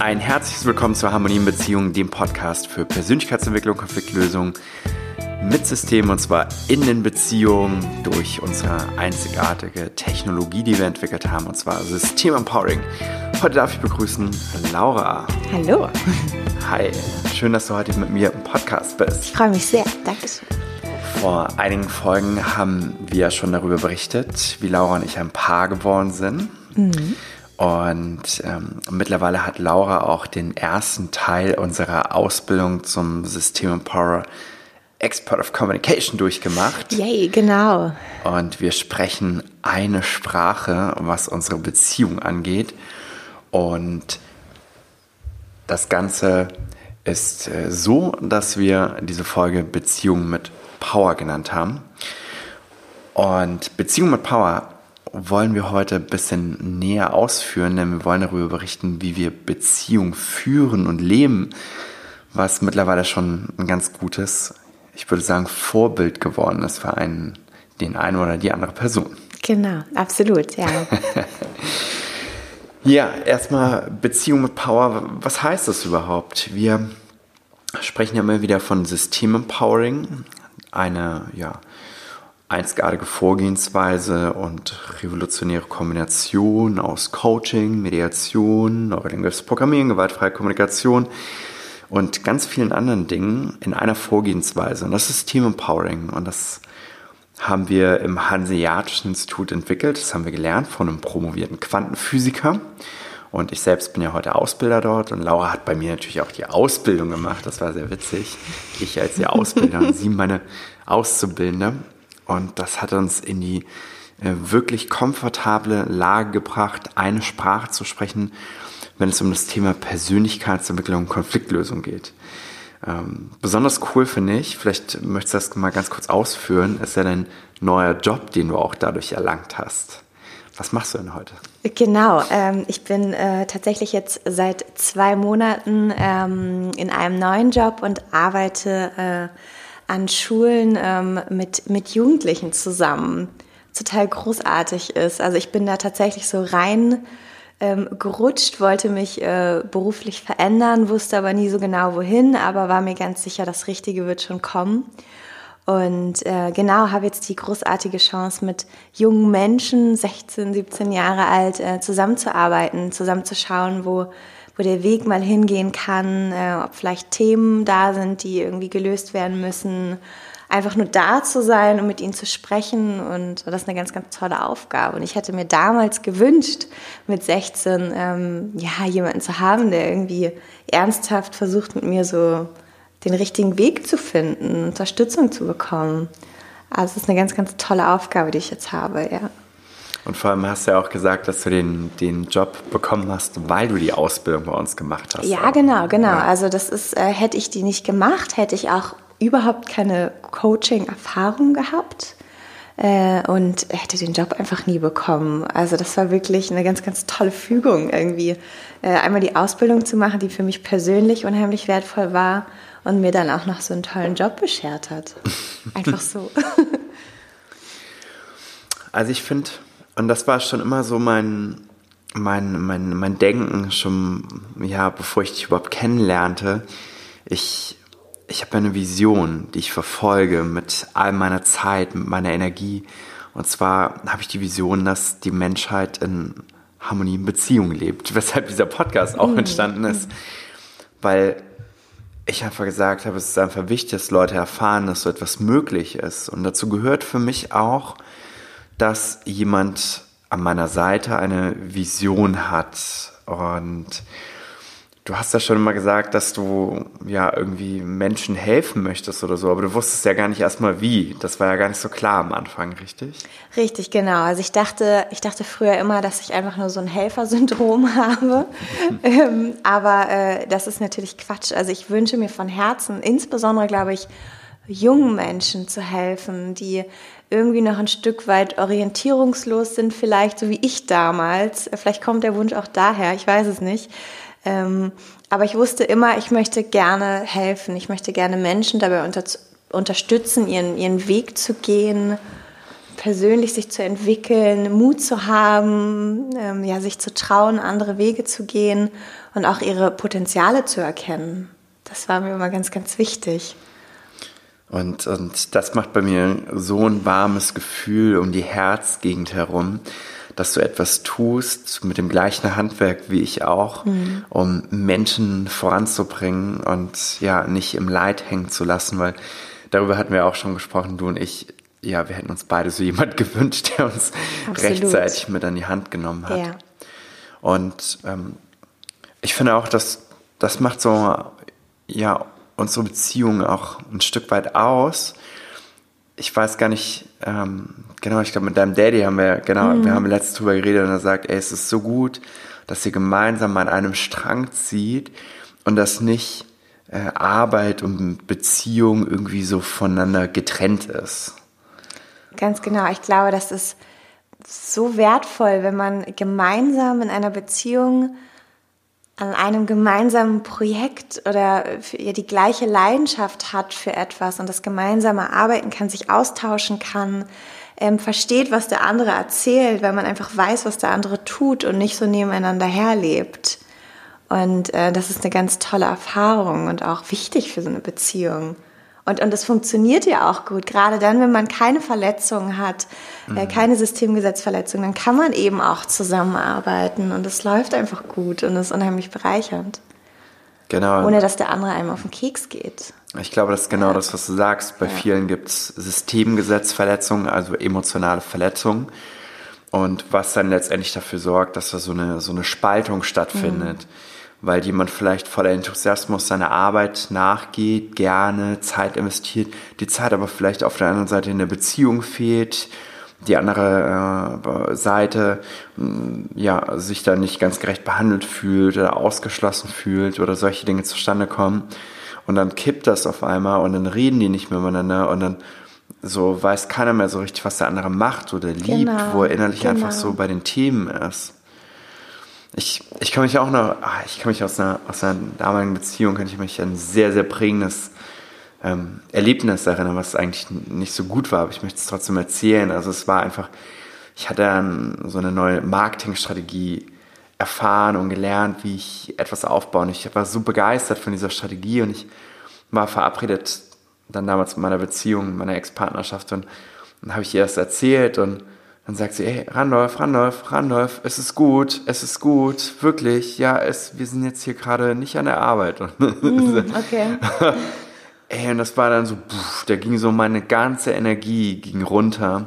Ein herzliches Willkommen zur Harmonie in Beziehungen, dem Podcast für Persönlichkeitsentwicklung, Konfliktlösung mit Systemen und zwar in den Beziehungen durch unsere einzigartige Technologie, die wir entwickelt haben, und zwar System Empowering. Heute darf ich begrüßen Laura. Hallo. Hi, schön, dass du heute mit mir im Podcast bist. Ich freue mich sehr. Dankeschön. Vor einigen Folgen haben wir schon darüber berichtet, wie Laura und ich ein Paar geworden sind. Mhm. Und ähm, mittlerweile hat Laura auch den ersten Teil unserer Ausbildung zum System Empower Expert of Communication durchgemacht. Yay, genau. Und wir sprechen eine Sprache, was unsere Beziehung angeht. Und das Ganze ist äh, so, dass wir diese Folge Beziehung mit Power genannt haben. Und Beziehung mit Power wollen wir heute ein bisschen näher ausführen, denn wir wollen darüber berichten, wie wir Beziehung führen und leben, was mittlerweile schon ein ganz gutes, ich würde sagen, Vorbild geworden ist für einen, den einen oder die andere Person. Genau, absolut, ja. ja, erstmal Beziehung mit Power. Was heißt das überhaupt? Wir sprechen ja immer wieder von System Empowering, eine, ja, einzigartige Vorgehensweise und revolutionäre Kombination aus Coaching, Mediation, neurolinguistisches Programmieren, gewaltfreie Kommunikation und ganz vielen anderen Dingen in einer Vorgehensweise. Und das ist Team Empowering. Und das haben wir im Hanseatischen Institut entwickelt. Das haben wir gelernt von einem promovierten Quantenphysiker. Und ich selbst bin ja heute Ausbilder dort und Laura hat bei mir natürlich auch die Ausbildung gemacht. Das war sehr witzig. Ich als ihr Ausbilder und sie meine Auszubildende. Und das hat uns in die äh, wirklich komfortable Lage gebracht, eine Sprache zu sprechen, wenn es um das Thema Persönlichkeitsentwicklung und Konfliktlösung geht. Ähm, besonders cool finde ich, vielleicht möchtest du das mal ganz kurz ausführen, ist ja dein neuer Job, den du auch dadurch erlangt hast. Was machst du denn heute? Genau, ähm, ich bin äh, tatsächlich jetzt seit zwei Monaten ähm, in einem neuen Job und arbeite äh, an Schulen ähm, mit, mit Jugendlichen zusammen. Total großartig ist. Also ich bin da tatsächlich so rein ähm, gerutscht, wollte mich äh, beruflich verändern, wusste aber nie so genau wohin, aber war mir ganz sicher, das Richtige wird schon kommen. Und äh, genau, habe jetzt die großartige Chance, mit jungen Menschen, 16, 17 Jahre alt, äh, zusammenzuarbeiten, zusammenzuschauen, wo wo der Weg mal hingehen kann, äh, ob vielleicht Themen da sind, die irgendwie gelöst werden müssen. Einfach nur da zu sein und mit ihnen zu sprechen und das ist eine ganz, ganz tolle Aufgabe. Und ich hätte mir damals gewünscht, mit 16, ähm, ja, jemanden zu haben, der irgendwie ernsthaft versucht, mit mir so den richtigen Weg zu finden, Unterstützung zu bekommen. Also es ist eine ganz, ganz tolle Aufgabe, die ich jetzt habe, ja. Und vor allem hast du ja auch gesagt, dass du den, den Job bekommen hast, weil du die Ausbildung bei uns gemacht hast. Ja, genau, genau. Ja. Also das ist, äh, hätte ich die nicht gemacht, hätte ich auch überhaupt keine Coaching-Erfahrung gehabt äh, und hätte den Job einfach nie bekommen. Also das war wirklich eine ganz, ganz tolle Fügung irgendwie. Äh, einmal die Ausbildung zu machen, die für mich persönlich unheimlich wertvoll war und mir dann auch noch so einen tollen Job beschert hat. Einfach so. Also ich finde, und das war schon immer so mein, mein, mein, mein Denken, schon, ja, bevor ich dich überhaupt kennenlernte. Ich, ich habe eine Vision, die ich verfolge mit all meiner Zeit, mit meiner Energie. Und zwar habe ich die Vision, dass die Menschheit in Harmonie in Beziehung lebt, weshalb dieser Podcast auch mhm. entstanden ist. Weil ich einfach gesagt habe, es ist einfach wichtig, dass Leute erfahren, dass so etwas möglich ist. Und dazu gehört für mich auch, dass jemand an meiner Seite eine Vision hat. Und du hast ja schon immer gesagt, dass du ja irgendwie Menschen helfen möchtest oder so, aber du wusstest ja gar nicht erstmal wie. Das war ja gar nicht so klar am Anfang, richtig? Richtig, genau. Also ich dachte, ich dachte früher immer, dass ich einfach nur so ein Helfersyndrom habe. ähm, aber äh, das ist natürlich Quatsch. Also ich wünsche mir von Herzen, insbesondere glaube ich, jungen Menschen zu helfen, die irgendwie noch ein Stück weit orientierungslos sind, vielleicht so wie ich damals. Vielleicht kommt der Wunsch auch daher, ich weiß es nicht. Ähm, aber ich wusste immer, ich möchte gerne helfen. Ich möchte gerne Menschen dabei unter, unterstützen, ihren, ihren Weg zu gehen, persönlich sich zu entwickeln, Mut zu haben, ähm, ja, sich zu trauen, andere Wege zu gehen und auch ihre Potenziale zu erkennen. Das war mir immer ganz, ganz wichtig. Und, und das macht bei mir so ein warmes Gefühl um die Herzgegend herum, dass du etwas tust mit dem gleichen Handwerk wie ich auch, mhm. um Menschen voranzubringen und ja, nicht im Leid hängen zu lassen, weil darüber hatten wir auch schon gesprochen, du und ich, ja, wir hätten uns beide so jemand gewünscht, der uns Absolut. rechtzeitig mit an die Hand genommen hat. Ja. Und ähm, ich finde auch, dass das macht so, ja, unsere Beziehung auch ein Stück weit aus. Ich weiß gar nicht, ähm, genau, ich glaube, mit deinem Daddy haben wir, genau, mhm. wir haben letztens drüber geredet und er sagt, ey, es ist so gut, dass ihr gemeinsam an einem Strang zieht und dass nicht äh, Arbeit und Beziehung irgendwie so voneinander getrennt ist. Ganz genau. Ich glaube, das ist so wertvoll, wenn man gemeinsam in einer Beziehung an einem gemeinsamen Projekt oder ja, die gleiche Leidenschaft hat für etwas und das gemeinsame Arbeiten kann, sich austauschen kann, ähm, versteht, was der andere erzählt, weil man einfach weiß, was der andere tut und nicht so nebeneinander herlebt. Und äh, das ist eine ganz tolle Erfahrung und auch wichtig für so eine Beziehung. Und, und das funktioniert ja auch gut. Gerade dann, wenn man keine Verletzungen hat, äh, mhm. keine Systemgesetzverletzungen, dann kann man eben auch zusammenarbeiten und es läuft einfach gut und ist unheimlich bereichernd. Genau. Ohne dass der andere einem auf den Keks geht. Ich glaube, das ist genau ja. das, was du sagst. Bei ja. vielen gibt es Systemgesetzverletzungen, also emotionale Verletzungen. Und was dann letztendlich dafür sorgt, dass da so eine, so eine Spaltung stattfindet. Mhm weil jemand vielleicht voller Enthusiasmus seiner Arbeit nachgeht, gerne Zeit investiert, die Zeit aber vielleicht auf der anderen Seite in der Beziehung fehlt, die andere äh, Seite mm, ja sich da nicht ganz gerecht behandelt fühlt oder ausgeschlossen fühlt oder solche Dinge zustande kommen und dann kippt das auf einmal und dann reden die nicht mehr miteinander und dann so weiß keiner mehr so richtig, was der andere macht oder liebt, genau, wo er innerlich genau. einfach so bei den Themen ist ich, ich kann mich auch noch, ah, ich kann mich aus einer, aus einer damaligen Beziehung, kann ich mich an ein sehr, sehr prägendes ähm, Erlebnis erinnern, was eigentlich nicht so gut war, aber ich möchte es trotzdem erzählen. Also es war einfach, ich hatte dann so eine neue Marketingstrategie erfahren und gelernt, wie ich etwas aufbaue. Und ich war so begeistert von dieser Strategie und ich war verabredet dann damals mit meiner Beziehung, meiner Ex-Partnerschaft und dann habe ich ihr das erzählt und dann sagt sie, hey, Randolph, Randolph, Randolph, es ist gut, es ist gut, wirklich, ja, es, wir sind jetzt hier gerade nicht an der Arbeit. Mm, okay. Ey, und das war dann so, pff, da ging so meine ganze Energie ging runter,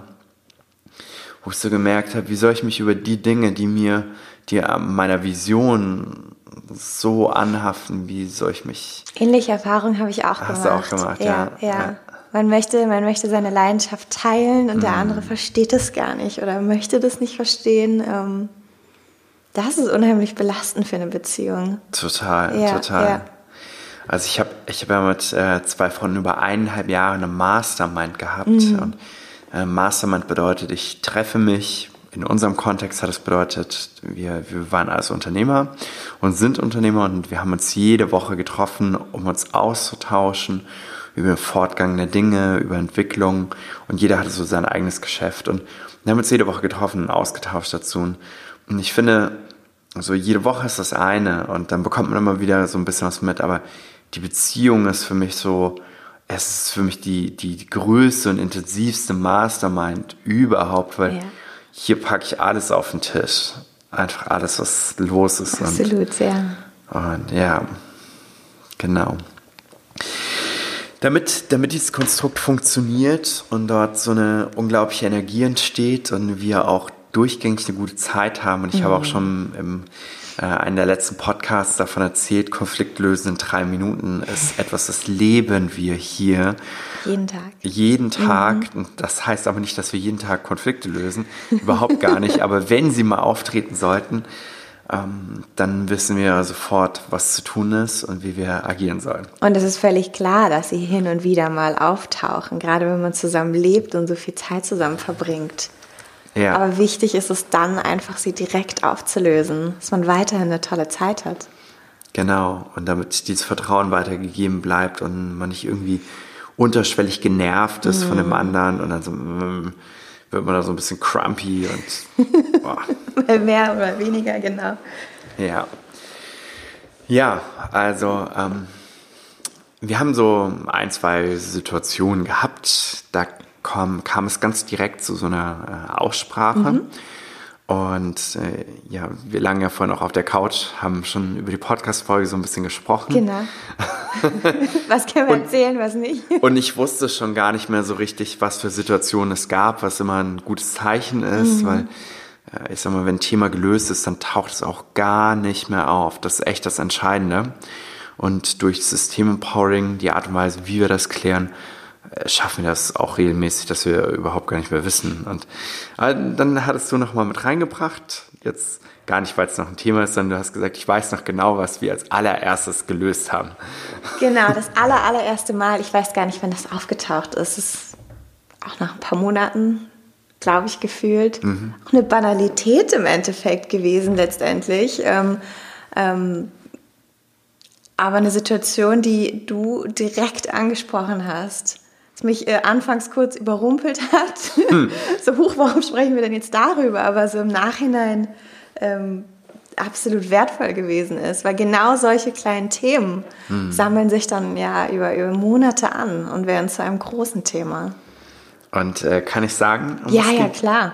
wo ich so gemerkt habe, wie soll ich mich über die Dinge, die mir, die meiner Vision so anhaften, wie soll ich mich... Ähnliche Erfahrungen habe ich auch Hast gemacht. Hast du auch gemacht, ja. ja. ja. Man möchte, man möchte seine Leidenschaft teilen und mhm. der andere versteht es gar nicht oder möchte das nicht verstehen. Ähm, das ist unheimlich belastend für eine Beziehung. Total, ja, total. Ja. Also ich habe ich hab ja mit äh, zwei Freunden über eineinhalb Jahre eine Mastermind gehabt. Mhm. Und äh, Mastermind bedeutet, ich treffe mich. In unserem Kontext hat es bedeutet, wir, wir waren als Unternehmer und sind Unternehmer und wir haben uns jede Woche getroffen, um uns auszutauschen über den Fortgang der Dinge, über Entwicklung und jeder hatte so sein eigenes Geschäft und wir haben uns jede Woche getroffen und ausgetauscht dazu und ich finde, so jede Woche ist das eine und dann bekommt man immer wieder so ein bisschen was mit, aber die Beziehung ist für mich so, es ist für mich die, die größte und intensivste Mastermind überhaupt, weil ja. hier packe ich alles auf den Tisch. Einfach alles, was los ist. Absolut, und, ja. Und ja, genau. Damit, damit dieses Konstrukt funktioniert und dort so eine unglaubliche Energie entsteht und wir auch durchgängig eine gute Zeit haben. Und ich mhm. habe auch mhm. schon im äh, einen der letzten Podcasts davon erzählt, Konflikt lösen in drei Minuten ist etwas, das leben wir hier. Jeden Tag. Jeden Tag. Mhm. Das heißt aber nicht, dass wir jeden Tag Konflikte lösen. Überhaupt gar nicht. Aber wenn sie mal auftreten sollten, ähm, dann wissen wir sofort, was zu tun ist und wie wir agieren sollen. Und es ist völlig klar, dass sie hin und wieder mal auftauchen, gerade wenn man zusammen lebt und so viel Zeit zusammen verbringt. Ja. Aber wichtig ist es dann einfach, sie direkt aufzulösen, dass man weiterhin eine tolle Zeit hat. Genau, und damit dieses Vertrauen weitergegeben bleibt und man nicht irgendwie unterschwellig genervt ist mm. von dem mhm. anderen und dann so, mm, wird man da so ein bisschen crumpy und boah. mehr oder weniger, genau. Ja. Ja, also ähm, wir haben so ein, zwei Situationen gehabt, da kam, kam es ganz direkt zu so einer äh, Aussprache. Mhm. Und äh, ja, wir lagen ja vorhin auch auf der Couch, haben schon über die Podcast-Folge so ein bisschen gesprochen. Genau. was können wir und, erzählen, was nicht? und ich wusste schon gar nicht mehr so richtig, was für Situationen es gab, was immer ein gutes Zeichen ist, mhm. weil äh, ich sag mal, wenn ein Thema gelöst ist, dann taucht es auch gar nicht mehr auf. Das ist echt das Entscheidende. Und durch System Empowering, die Art und Weise, wie wir das klären, schaffen wir das auch regelmäßig, dass wir überhaupt gar nicht mehr wissen. Und äh, dann hattest du nochmal mit reingebracht, jetzt gar nicht, weil es noch ein Thema ist, sondern du hast gesagt, ich weiß noch genau, was wir als allererstes gelöst haben. Genau, das aller, allererste Mal. Ich weiß gar nicht, wann das aufgetaucht ist. Es ist auch nach ein paar Monaten, glaube ich, gefühlt. Mhm. Auch eine Banalität im Endeffekt gewesen letztendlich. Ähm, ähm, aber eine Situation, die du direkt angesprochen hast, das mich äh, anfangs kurz überrumpelt hat. Hm. so, hoch, warum sprechen wir denn jetzt darüber? Aber so im Nachhinein ähm, absolut wertvoll gewesen ist, weil genau solche kleinen Themen hm. sammeln sich dann ja über, über Monate an und werden zu einem großen Thema. Und äh, kann ich sagen? Um ja, ja, klar.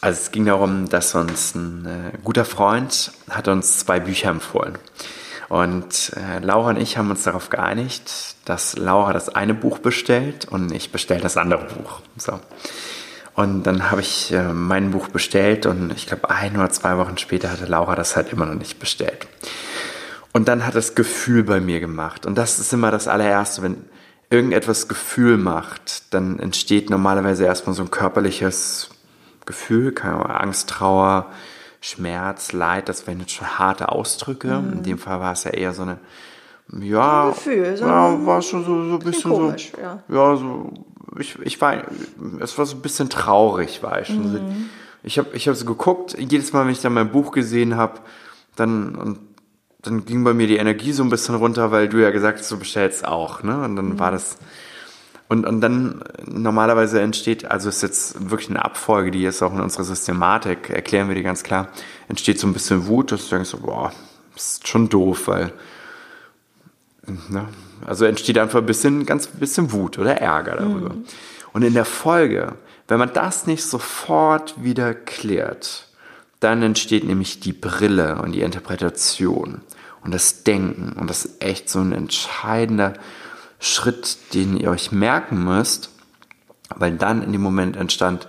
Also es ging darum, dass uns ein äh, guter Freund hat uns zwei Bücher empfohlen. Und äh, Laura und ich haben uns darauf geeinigt, dass Laura das eine Buch bestellt und ich bestelle das andere Buch. So. Und dann habe ich äh, mein Buch bestellt und ich glaube ein oder zwei Wochen später hatte Laura das halt immer noch nicht bestellt. Und dann hat das Gefühl bei mir gemacht. Und das ist immer das allererste, wenn irgendetwas Gefühl macht, dann entsteht normalerweise erstmal so ein körperliches Gefühl, keine Ahnung, Angst, Trauer, Schmerz, Leid, das wären jetzt schon harte Ausdrücke. Mhm. In dem Fall war es ja eher so eine, ja, Gefühl, so ja, war schon so, so ein bisschen komisch, so, ja. ja, so, ich, ich war, es war so ein bisschen traurig, war ich schon. Mhm. Ich habe ich hab so geguckt, jedes Mal, wenn ich dann mein Buch gesehen habe, dann, und dann ging bei mir die Energie so ein bisschen runter, weil du ja gesagt hast, du bestellst auch, ne? Und dann mhm. war das, und, und dann normalerweise entsteht, also ist jetzt wirklich eine Abfolge, die ist auch in unserer Systematik, erklären wir die ganz klar, entsteht so ein bisschen Wut, dass du denkst so, boah, ist schon doof, weil, ne? also entsteht einfach ein bisschen, ganz bisschen Wut oder Ärger darüber. Mhm. Und in der Folge, wenn man das nicht sofort wieder klärt, dann entsteht nämlich die Brille und die Interpretation und das Denken und das ist echt so ein entscheidender Schritt, den ihr euch merken müsst, weil dann in dem Moment entstand,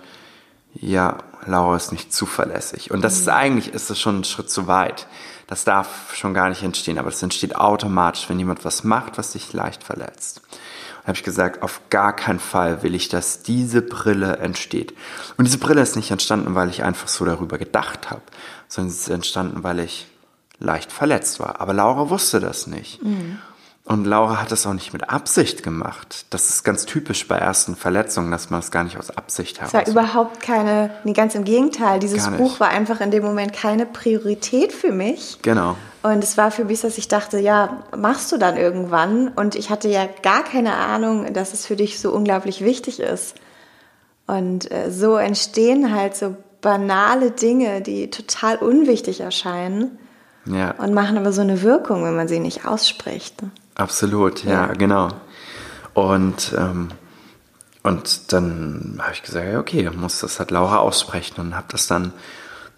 ja, Laura ist nicht zuverlässig. Und das ist mhm. eigentlich, ist es schon ein Schritt zu weit. Das darf schon gar nicht entstehen, aber das entsteht automatisch, wenn jemand was macht, was sich leicht verletzt. Und habe ich gesagt, auf gar keinen Fall will ich, dass diese Brille entsteht. Und diese Brille ist nicht entstanden, weil ich einfach so darüber gedacht habe, sondern sie ist entstanden, weil ich leicht verletzt war. Aber Laura wusste das nicht. Mhm. Und Laura hat das auch nicht mit Absicht gemacht. Das ist ganz typisch bei ersten Verletzungen, dass man es gar nicht aus Absicht hat. Es war überhaupt keine, nee, ganz im Gegenteil. Dieses Buch war einfach in dem Moment keine Priorität für mich. Genau. Und es war für mich, dass ich dachte, ja, machst du dann irgendwann? Und ich hatte ja gar keine Ahnung, dass es für dich so unglaublich wichtig ist. Und äh, so entstehen halt so banale Dinge, die total unwichtig erscheinen. Ja. Und machen aber so eine Wirkung, wenn man sie nicht ausspricht. Absolut, ja, ja. genau. Und, ähm, und dann habe ich gesagt, okay, muss das halt Laura aussprechen und habe das dann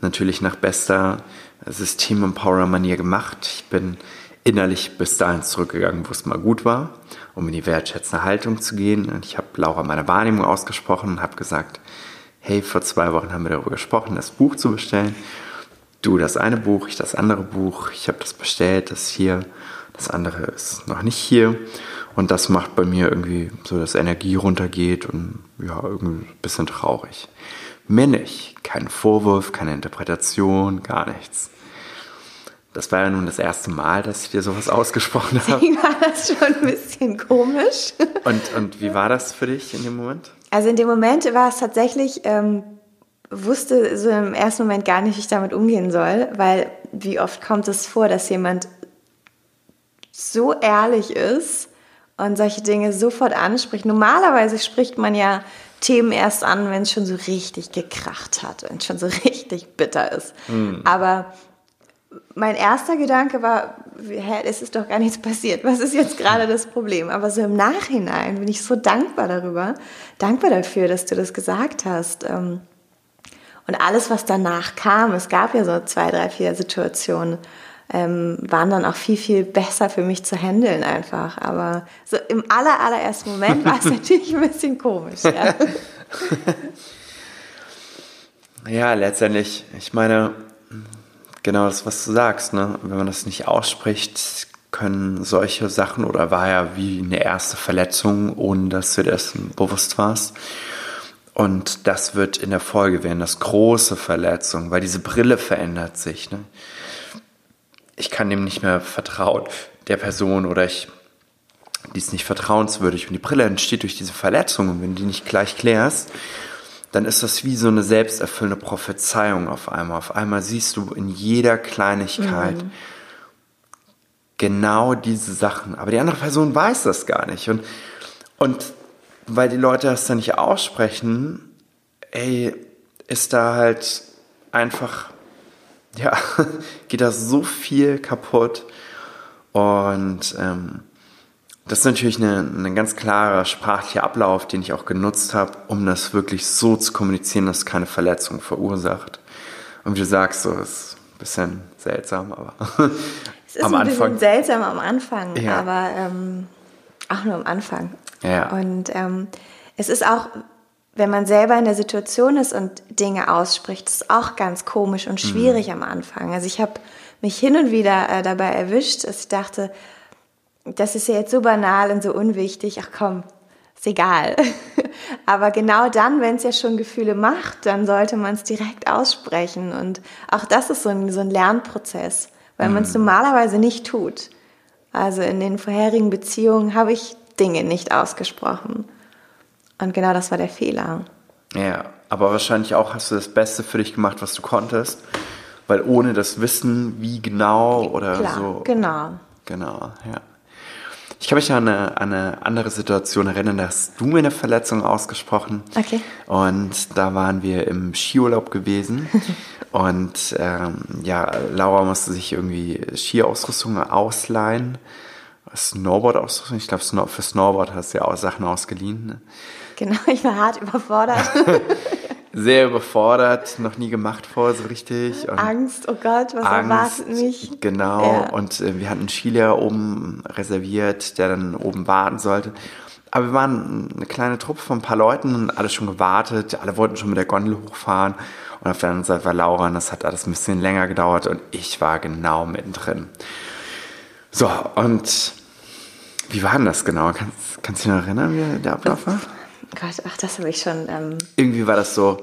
natürlich nach bester System-Empower-Manier gemacht. Ich bin innerlich bis dahin zurückgegangen, wo es mal gut war, um in die wertschätzende Haltung zu gehen. Und ich habe Laura meine Wahrnehmung ausgesprochen und habe gesagt, hey, vor zwei Wochen haben wir darüber gesprochen, das Buch zu bestellen. Du das eine Buch, ich das andere Buch. Ich habe das bestellt, das hier das andere ist noch nicht hier. Und das macht bei mir irgendwie so, dass Energie runtergeht und ja, irgendwie ein bisschen traurig. Mehr nicht. Kein Vorwurf, keine Interpretation, gar nichts. Das war ja nun das erste Mal, dass ich dir sowas ausgesprochen habe. Deswegen war das schon ein bisschen komisch. Und, und wie war das für dich in dem Moment? Also in dem Moment war es tatsächlich, ähm, wusste so im ersten Moment gar nicht, wie ich damit umgehen soll, weil wie oft kommt es vor, dass jemand so ehrlich ist und solche Dinge sofort anspricht. Normalerweise spricht man ja Themen erst an, wenn es schon so richtig gekracht hat, wenn es schon so richtig bitter ist. Mhm. Aber mein erster Gedanke war, hä, es ist doch gar nichts passiert. Was ist jetzt gerade das Problem? Aber so im Nachhinein bin ich so dankbar darüber, dankbar dafür, dass du das gesagt hast. Ähm, und alles, was danach kam, es gab ja so zwei, drei, vier Situationen, ähm, waren dann auch viel, viel besser für mich zu handeln einfach. Aber so im aller, allerersten Moment war es natürlich ein bisschen komisch. Ja. ja, letztendlich, ich meine, genau das, was du sagst, ne? wenn man das nicht ausspricht, können solche Sachen oder war ja wie eine erste Verletzung, ohne dass du dir dessen bewusst warst. Und das wird in der Folge werden, das große Verletzung, weil diese Brille verändert sich. Ne? Ich kann dem nicht mehr vertrauen, der Person oder ich, die ist nicht vertrauenswürdig und die Brille entsteht durch diese Verletzung und wenn du die nicht gleich klärst, dann ist das wie so eine selbsterfüllende Prophezeiung auf einmal. Auf einmal siehst du in jeder Kleinigkeit mhm. genau diese Sachen. Aber die andere Person weiß das gar nicht. Und, und weil die Leute das dann nicht aussprechen, ey, ist da halt einfach ja, geht da so viel kaputt. Und ähm, das ist natürlich ein eine ganz klarer sprachlicher Ablauf, den ich auch genutzt habe, um das wirklich so zu kommunizieren, dass es keine Verletzung verursacht. Und wie du sagst, so ist ein bisschen seltsam, aber es ist am ein Anfang. bisschen seltsam am Anfang, ja. aber ähm, auch nur am Anfang. Ja. Und ähm, es ist auch wenn man selber in der Situation ist und Dinge ausspricht, ist auch ganz komisch und schwierig mhm. am Anfang. Also ich habe mich hin und wieder äh, dabei erwischt, dass ich dachte, das ist ja jetzt so banal und so unwichtig, ach komm, ist egal. Aber genau dann, wenn es ja schon Gefühle macht, dann sollte man es direkt aussprechen. Und auch das ist so ein, so ein Lernprozess, weil mhm. man es normalerweise nicht tut. Also in den vorherigen Beziehungen habe ich Dinge nicht ausgesprochen. Und genau das war der Fehler. Ja, aber wahrscheinlich auch hast du das Beste für dich gemacht, was du konntest. Weil ohne das Wissen, wie genau oder Klar, so. Genau. Genau, ja. Ich kann mich an eine, an eine andere Situation erinnern, da hast du mir eine Verletzung ausgesprochen. Okay. Und da waren wir im Skiurlaub gewesen. und ähm, ja, Laura musste sich irgendwie Skiausrüstung ausleihen. Snowboard-Ausrüstung. Ich glaube, für Snowboard hast du ja auch Sachen ausgeliehen. Genau, ich war hart überfordert. Sehr überfordert, noch nie gemacht vor, so richtig. Und Angst, oh Gott, was Angst, erwartet mich? Genau, ja. und äh, wir hatten einen Skilehrer oben reserviert, der dann oben warten sollte. Aber wir waren eine kleine Truppe von ein paar Leuten und alle schon gewartet, alle wollten schon mit der Gondel hochfahren. Und auf der anderen Seite war Laura und das hat alles ein bisschen länger gedauert und ich war genau mittendrin. So, und wie war denn das genau? Kannst, kannst du dich noch erinnern, wie der Ablauf war? Gott, ach, das habe ich schon. Ähm Irgendwie war das so,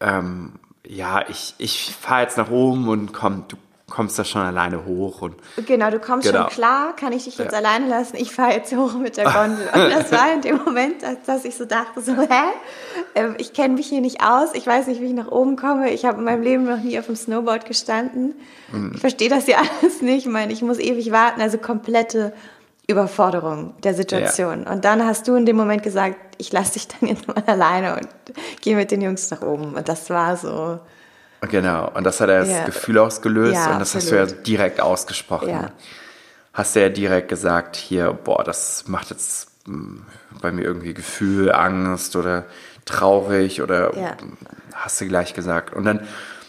ähm, ja, ich, ich fahre jetzt nach oben und komm, du kommst da schon alleine hoch. Und, genau, du kommst genau. schon klar, kann ich dich jetzt ja. alleine lassen? Ich fahre jetzt hoch mit der Gondel. Und das war in dem Moment, dass ich so dachte, so, hä? Ähm, ich kenne mich hier nicht aus, ich weiß nicht, wie ich nach oben komme. Ich habe in meinem Leben noch nie auf dem Snowboard gestanden. Mhm. Ich verstehe das ja alles nicht. Ich meine, ich muss ewig warten, also komplette Überforderung der Situation. Ja. Und dann hast du in dem Moment gesagt, ich lasse dich dann jetzt mal alleine und gehe mit den Jungs nach oben. Und das war so. Genau, und das hat er das ja. Gefühl ausgelöst ja, und das absolut. hast du ja direkt ausgesprochen. Ja. Hast du ja direkt gesagt, hier, boah, das macht jetzt hm, bei mir irgendwie Gefühl, Angst oder traurig oder hast du gleich gesagt. Und dann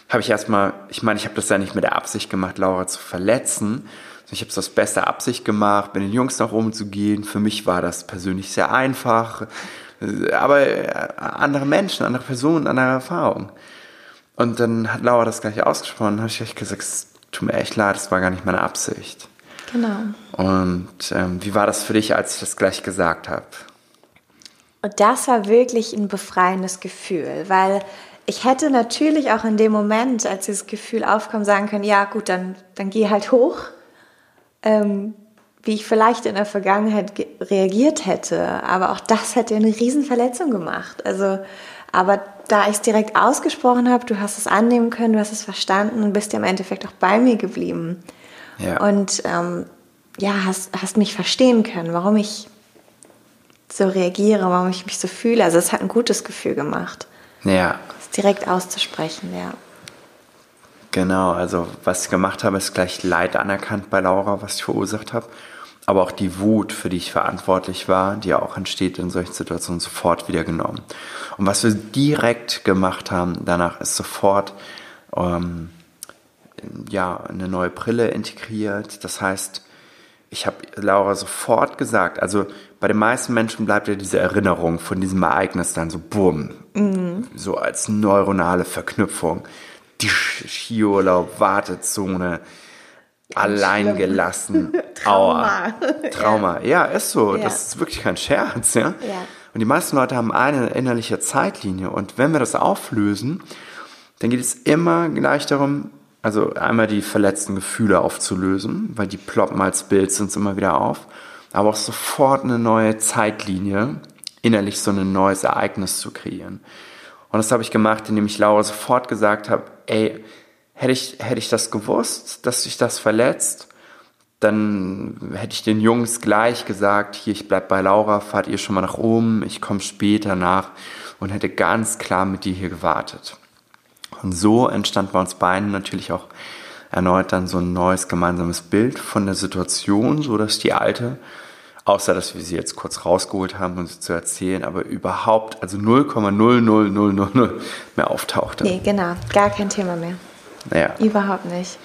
habe ich erstmal, ich meine, ich habe das ja nicht mit der Absicht gemacht, Laura zu verletzen, ich habe es aus bester Absicht gemacht, mit den Jungs nach oben zu gehen. Für mich war das persönlich sehr einfach. Aber äh, andere Menschen, andere Personen, andere Erfahrungen. Und dann hat Laura das gleich ausgesprochen. habe ich echt gesagt, es tut mir echt leid, das war gar nicht meine Absicht. Genau. Und ähm, wie war das für dich, als ich das gleich gesagt habe? Und das war wirklich ein befreiendes Gefühl, weil ich hätte natürlich auch in dem Moment, als dieses Gefühl aufkommt, sagen können, ja gut, dann, dann geh halt hoch ähm, wie ich vielleicht in der Vergangenheit reagiert hätte. Aber auch das hätte eine Riesenverletzung gemacht. Also, aber da ich es direkt ausgesprochen habe, du hast es annehmen können, du hast es verstanden und bist ja im Endeffekt auch bei mir geblieben. Ja. Und ähm, ja, hast, hast mich verstehen können, warum ich so reagiere, warum ich mich so fühle. Also es hat ein gutes Gefühl gemacht. Ja. Das direkt auszusprechen, ja. Genau, also was ich gemacht habe, ist gleich Leid anerkannt bei Laura, was ich verursacht habe. Aber auch die Wut, für die ich verantwortlich war, die ja auch entsteht in solchen Situationen, sofort wieder genommen. Und was wir direkt gemacht haben danach, ist sofort ähm, ja, eine neue Brille integriert. Das heißt, ich habe Laura sofort gesagt, also bei den meisten Menschen bleibt ja diese Erinnerung von diesem Ereignis dann so bumm, mhm. so als neuronale Verknüpfung. Die Skiurlaub, Wartezone, allein gelassen. Trauma. Trauma. Ja. ja, ist so. Ja. Das ist wirklich kein Scherz, ja? ja. Und die meisten Leute haben eine innerliche Zeitlinie. Und wenn wir das auflösen, dann geht es immer gleich darum, also einmal die verletzten Gefühle aufzulösen, weil die ploppen als Bild sonst immer wieder auf, aber auch sofort eine neue Zeitlinie, innerlich so ein neues Ereignis zu kreieren. Und das habe ich gemacht, indem ich Laura sofort gesagt habe, ey, hätte ich, hätte ich das gewusst, dass sich das verletzt, dann hätte ich den Jungs gleich gesagt, hier, ich bleib bei Laura, fahrt ihr schon mal nach oben, ich komme später nach und hätte ganz klar mit dir hier gewartet. Und so entstand bei uns beiden natürlich auch erneut dann so ein neues gemeinsames Bild von der Situation, so dass die alte, außer dass wir sie jetzt kurz rausgeholt haben, um sie zu erzählen, aber überhaupt, also 0,00000 mehr auftauchte. Nee, genau, gar kein Thema mehr. Ja. Überhaupt nicht.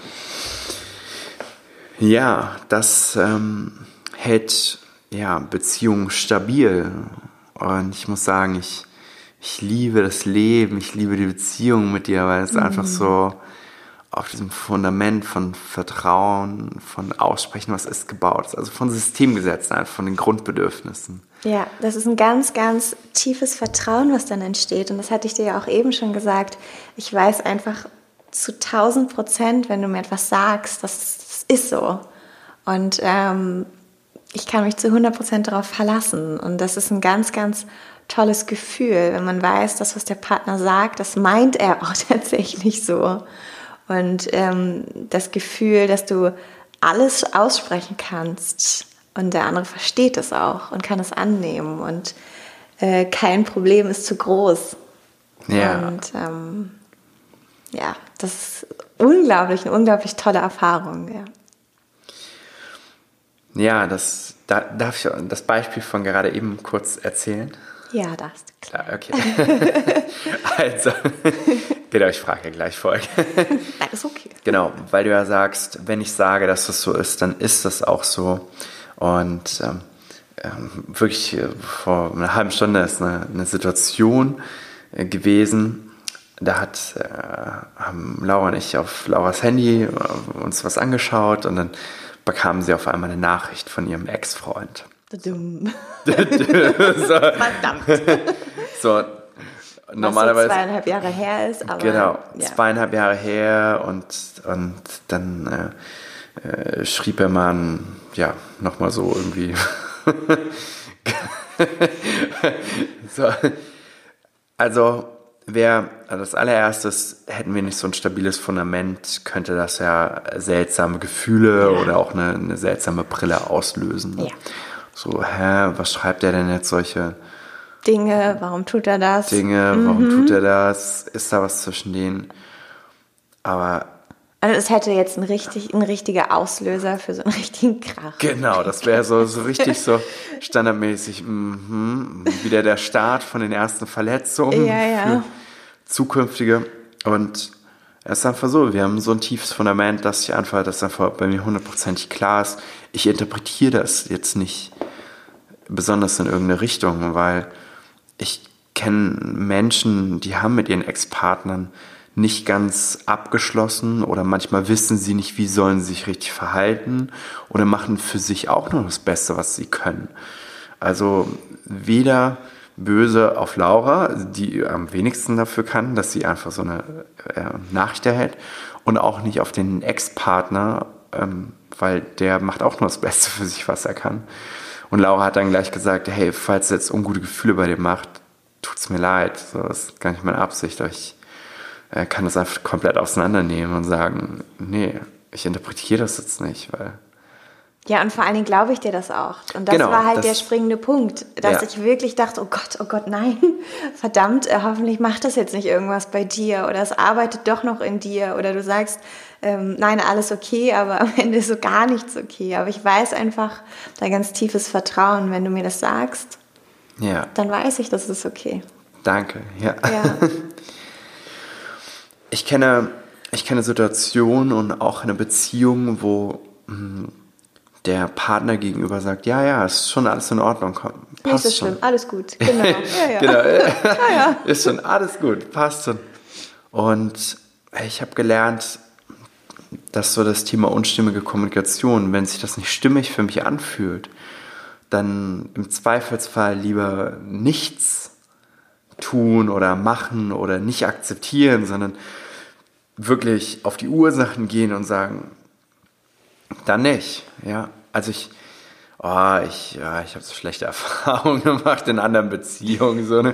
Ja, das ähm, hält ja, Beziehungen stabil. Und ich muss sagen, ich ich liebe das Leben, ich liebe die Beziehung mit dir, weil es mhm. einfach so auf diesem Fundament von Vertrauen, von Aussprechen, was ist gebaut ist, also von Systemgesetzen, einfach von den Grundbedürfnissen. Ja, das ist ein ganz, ganz tiefes Vertrauen, was dann entsteht. Und das hatte ich dir ja auch eben schon gesagt. Ich weiß einfach zu 1000 Prozent, wenn du mir etwas sagst, das, das ist so. Und ähm, ich kann mich zu 100 Prozent darauf verlassen. Und das ist ein ganz, ganz tolles Gefühl, wenn man weiß, dass was der Partner sagt, das meint er auch tatsächlich so. Und ähm, das Gefühl, dass du alles aussprechen kannst und der andere versteht es auch und kann es annehmen und äh, kein Problem ist zu groß. Ja. Und ähm, ja, das ist unglaublich, eine unglaublich tolle Erfahrung. Ja, ja das da, darf ich das Beispiel von gerade eben kurz erzählen. Ja, darfst du. Klar, okay. also, genau, ich frage ja gleich vorher. Nein, ist okay. Genau, weil du ja sagst, wenn ich sage, dass das so ist, dann ist das auch so. Und ähm, ähm wirklich äh, vor einer halben Stunde ist eine, eine Situation äh, gewesen, da hat, äh, haben Laura und ich auf Lauras Handy äh, uns was angeschaut und dann bekamen sie auf einmal eine Nachricht von ihrem Ex-Freund so. Verdammt. So, normalerweise. Was zweieinhalb Jahre her ist, aber. Genau, ja. zweieinhalb Jahre her und, und dann äh, äh, schrieb er mal, ja, nochmal so irgendwie. so. Also, wer, also das allererstes, hätten wir nicht so ein stabiles Fundament, könnte das ja seltsame Gefühle ja. oder auch eine, eine seltsame Brille auslösen. Ja so, hä, was schreibt er denn jetzt solche Dinge, warum tut er das? Dinge, warum mhm. tut er das? Ist da was zwischen denen? Aber also es hätte jetzt ein, richtig, ein richtiger Auslöser für so einen richtigen Krach. Genau, das wäre so, so richtig so standardmäßig, mm wieder der Start von den ersten Verletzungen ja, ja. für zukünftige. Und es ist einfach so, wir haben so ein tiefes Fundament, dass ich einfach, dass einfach bei mir hundertprozentig klar ist, ich interpretiere das jetzt nicht besonders in irgendeine Richtung, weil ich kenne Menschen, die haben mit ihren Ex-Partnern nicht ganz abgeschlossen oder manchmal wissen sie nicht, wie sollen sie sich richtig verhalten oder machen für sich auch nur das Beste, was sie können. Also weder böse auf Laura, die am wenigsten dafür kann, dass sie einfach so eine äh, Nachricht erhält und auch nicht auf den Ex-Partner, ähm, weil der macht auch nur das Beste für sich, was er kann. Und Laura hat dann gleich gesagt, hey, falls er jetzt ungute Gefühle bei dir macht, tut's mir leid. So, das ist gar nicht meine Absicht. Ich äh, kann das einfach komplett auseinandernehmen und sagen, nee, ich interpretiere das jetzt nicht, weil Ja, und vor allen Dingen glaube ich dir das auch. Und das Genau, war halt das- der springende Punkt, dass Ja. ich wirklich dachte, oh Gott, oh Gott, nein, verdammt, äh, hoffentlich macht das jetzt nicht irgendwas bei dir oder es arbeitet doch noch in dir oder du sagst, ähm, nein, alles okay, aber am Ende ist so gar nichts okay. Aber ich weiß einfach, da ganz tiefes Vertrauen, wenn du mir das sagst, Ja, dann weiß ich, das ist okay. danke. Ja. Ja, Ich kenne, ich kenne Situationen und auch eine Beziehung, wo mh, der Partner gegenüber sagt, ja, ja, ist schon alles in Ordnung, komm, nicht passt so schon. schlimm, alles gut, genau. Ja, ja. Genau, ist schon alles gut, passt schon. Und ich habe gelernt, dass so das Thema unstimmige Kommunikation, wenn sich das nicht stimmig für mich anfühlt, dann im Zweifelsfall lieber nichts tun oder machen oder nicht akzeptieren, sondern wirklich auf die Ursachen gehen und sagen, dann nicht. Ja, also ich, oh, ich, ja, ich habe so schlechte Erfahrungen gemacht in anderen Beziehungen. So eine,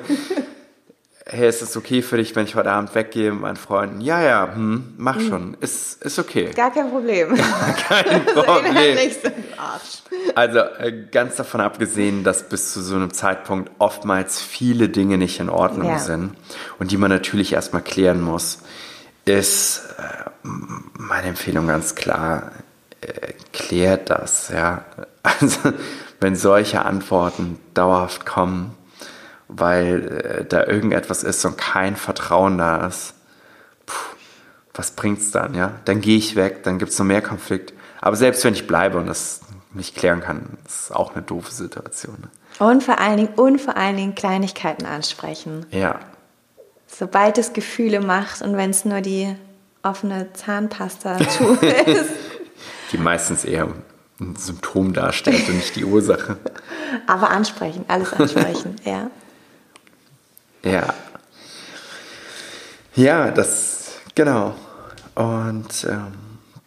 hey, ist es okay für dich, wenn ich heute Abend weggehe mit meinen Freunden? Ja, ja, hm, mach schon. Ist, ist okay. Gar kein Problem. Kein Problem. Also äh, ganz davon abgesehen, dass bis zu so einem Zeitpunkt oftmals viele Dinge nicht in Ordnung Ja. sind und die man natürlich erstmal klären muss, ist äh, meine Empfehlung ganz klar, klärt das. Ja? Also wenn solche Antworten dauerhaft kommen, weil äh, da irgendetwas ist und kein Vertrauen da ist, puh, was bringt's dann, ja? Dann gehe ich weg, dann gibt's noch mehr Konflikt. Aber selbst wenn ich bleibe und das nicht klären kann, ist auch eine doofe Situation. ne? Und vor allen Dingen, und vor allen Dingen Kleinigkeiten ansprechen. Ja, Sobald es Gefühle macht und wenn es nur die offene Zahnpasta-Tube ist. Die meistens eher ein Symptom darstellt und nicht die Ursache. Aber ansprechen, alles ansprechen, ja. Ja. Ja, das, genau. Und ähm,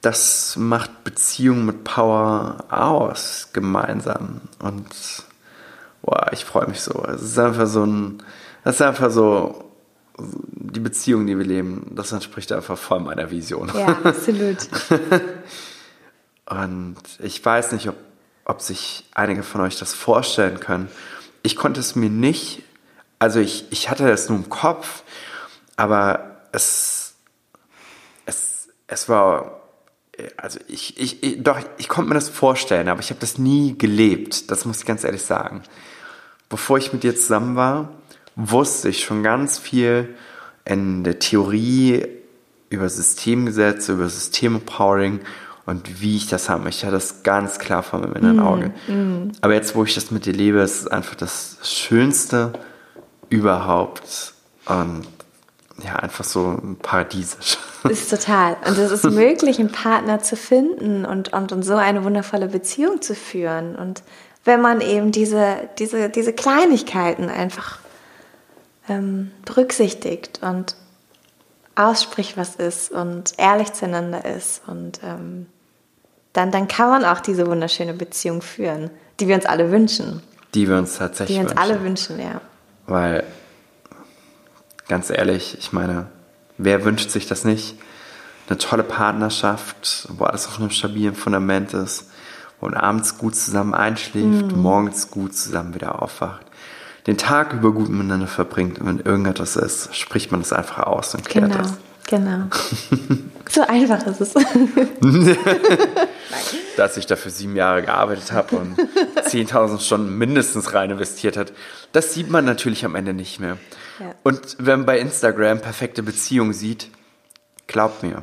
das macht Beziehung mit Power aus, gemeinsam. Und boah, ich freue mich so. Es ist einfach so ein, das ist einfach so, die Beziehung, die wir leben, das entspricht einfach voll meiner Vision. Ja, absolut. Und ich weiß nicht, ob, ob sich einige von euch das vorstellen können. Ich konnte es mir nicht, also ich, ich hatte das nur im Kopf, aber es, es, es war, also ich, ich, ich doch, ich konnte mir das vorstellen, aber ich habe das nie gelebt. Das muss ich ganz ehrlich sagen. Bevor ich mit dir zusammen war, wusste ich schon ganz viel in der Theorie über Systemgesetze, über Systempowering und wie ich das habe. Ich hatte das ganz klar vor meinem inneren Auge. Aber jetzt, wo ich das mit dir lebe, ist es einfach das Schönste überhaupt und ja, einfach so paradiesisch. Ist total. Und es ist möglich, einen Partner zu finden und, und, und so eine wundervolle Beziehung zu führen. Und wenn man eben diese, diese, diese Kleinigkeiten einfach ähm, berücksichtigt und ausspricht, was ist und ehrlich zueinander ist und ähm, dann, dann kann man auch diese wunderschöne Beziehung führen, die wir uns alle wünschen. Die wir uns Die tatsächlich wir uns wünschen. alle wünschen, ja. Weil, ganz ehrlich, ich meine, wer wünscht sich das nicht? Eine tolle Partnerschaft, wo alles auf einem stabilen Fundament ist, wo man abends gut zusammen einschläft, morgens gut zusammen wieder aufwacht, den Tag über gut miteinander verbringt und wenn irgendetwas ist, spricht man das einfach aus und klärt Genau, das. Genau. so einfach ist es. dass ich dafür sieben Jahre gearbeitet habe und 10.000 Stunden mindestens rein investiert hat. Das sieht man natürlich am Ende nicht mehr. Ja. Und wenn man bei Instagram perfekte Beziehungen sieht, glaubt mir,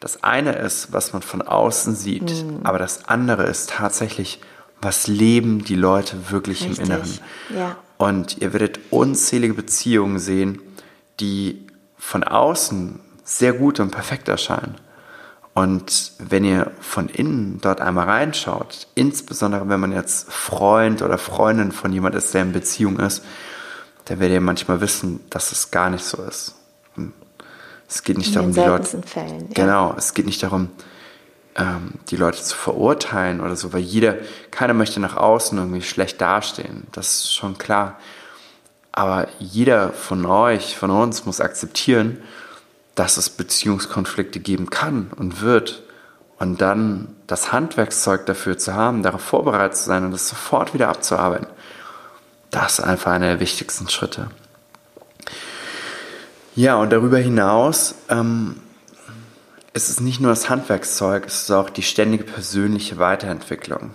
das eine ist, was man von außen sieht, Mhm. aber das andere ist tatsächlich, was leben die Leute wirklich Richtig, im Inneren. ja. Und ihr werdet unzählige Beziehungen sehen, die von außen sehr gut und perfekt erscheinen. Und wenn ihr von innen dort einmal reinschaut, insbesondere wenn man jetzt Freund oder Freundin von jemand ist, der in Beziehung ist, dann werdet ihr manchmal wissen, dass es gar nicht so ist. Und Es geht nicht In darum, die Leute. Fällen. Ja. Genau, es geht nicht darum, ähm, die Leute zu verurteilen oder so, weil jeder, keiner möchte nach außen irgendwie schlecht dastehen. Das ist schon klar. Aber jeder von euch, von uns muss akzeptieren, dass es Beziehungskonflikte geben kann und wird. und dann das Handwerkszeug dafür zu haben, darauf vorbereitet zu sein und das sofort wieder abzuarbeiten, das ist einfach einer der wichtigsten Schritte. Ja, und darüber hinaus ähm, ist es nicht nur das Handwerkszeug, es ist auch die ständige persönliche Weiterentwicklung.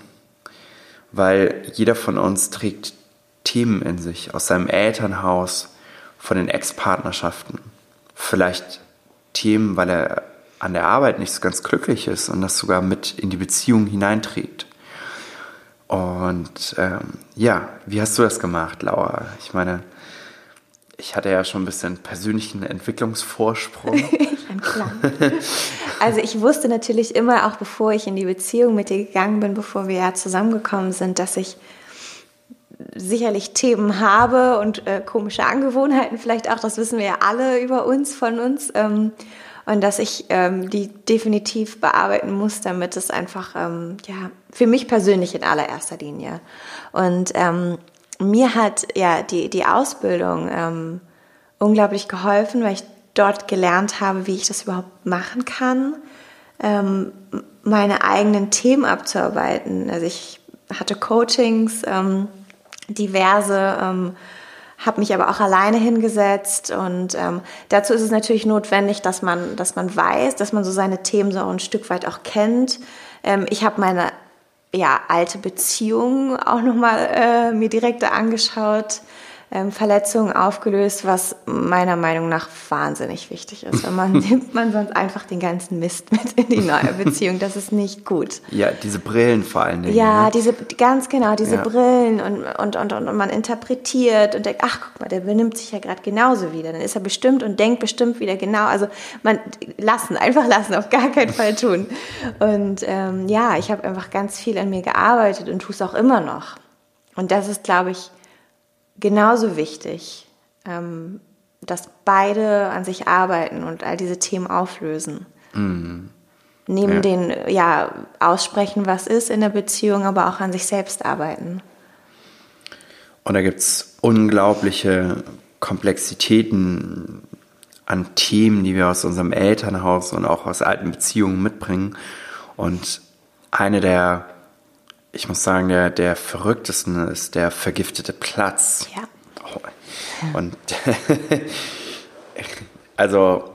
Weil jeder von uns trägt Themen in sich aus seinem Elternhaus, von den Ex-Partnerschaften. Vielleicht Themen, weil er an der Arbeit nicht so ganz glücklich ist und das sogar mit in die Beziehung hineinträgt. Und ähm, ja, wie hast du das gemacht, Laura? Ich meine, ich hatte ja schon ein bisschen persönlichen Entwicklungsvorsprung. Also ich wusste natürlich immer, auch bevor ich in die Beziehung mit dir gegangen bin, bevor wir ja zusammengekommen sind, dass ich sicherlich Themen habe und äh, komische Angewohnheiten vielleicht auch, das wissen wir ja alle über uns, von uns. Ähm, und dass ich ähm, die definitiv bearbeiten muss, damit es einfach, ähm, ja, für mich persönlich in allererster Linie. Und ähm, mir hat ja die, die Ausbildung ähm, unglaublich geholfen, weil ich dort gelernt habe, wie ich das überhaupt machen kann, ähm, meine eigenen Themen abzuarbeiten. Also ich hatte Coachings, ähm, diverse, ähm, habe mich aber auch alleine hingesetzt und ähm, dazu ist es natürlich notwendig, dass man, dass man weiß, dass man so seine Themen so ein Stück weit auch kennt. Ähm, ich habe meine ja, alte Beziehung auch nochmal äh, mir direkt angeschaut, ähm, Verletzungen aufgelöst, was meiner Meinung nach wahnsinnig wichtig ist. Weil man nimmt man sonst einfach den ganzen Mist mit in die neue Beziehung. Das ist nicht gut. Ja, diese Brillen vor allen Dingen. Ja, ne? diese, ganz genau, diese ja. Brillen und, und, und, und, man interpretiert und denkt, ach guck mal, der benimmt sich ja gerade genauso wieder. Dann ist er bestimmt und denkt bestimmt wieder genau. Also man lassen, einfach lassen, auf gar keinen Fall tun. Und ähm, ja, ich habe einfach ganz viel an mir gearbeitet und tue es auch immer noch. Und das ist, glaube ich, genauso wichtig, ähm, dass beide an sich arbeiten und all diese Themen auflösen. Mhm. Neben ja. den, ja, aussprechen, was ist in der Beziehung, aber auch an sich selbst arbeiten. Und da gibt es unglaubliche Komplexitäten an Themen, die wir aus unserem Elternhaus und auch aus alten Beziehungen mitbringen. Und eine der ich muss sagen, der, der verrücktesten ist der vergiftete Platz. Ja. Und also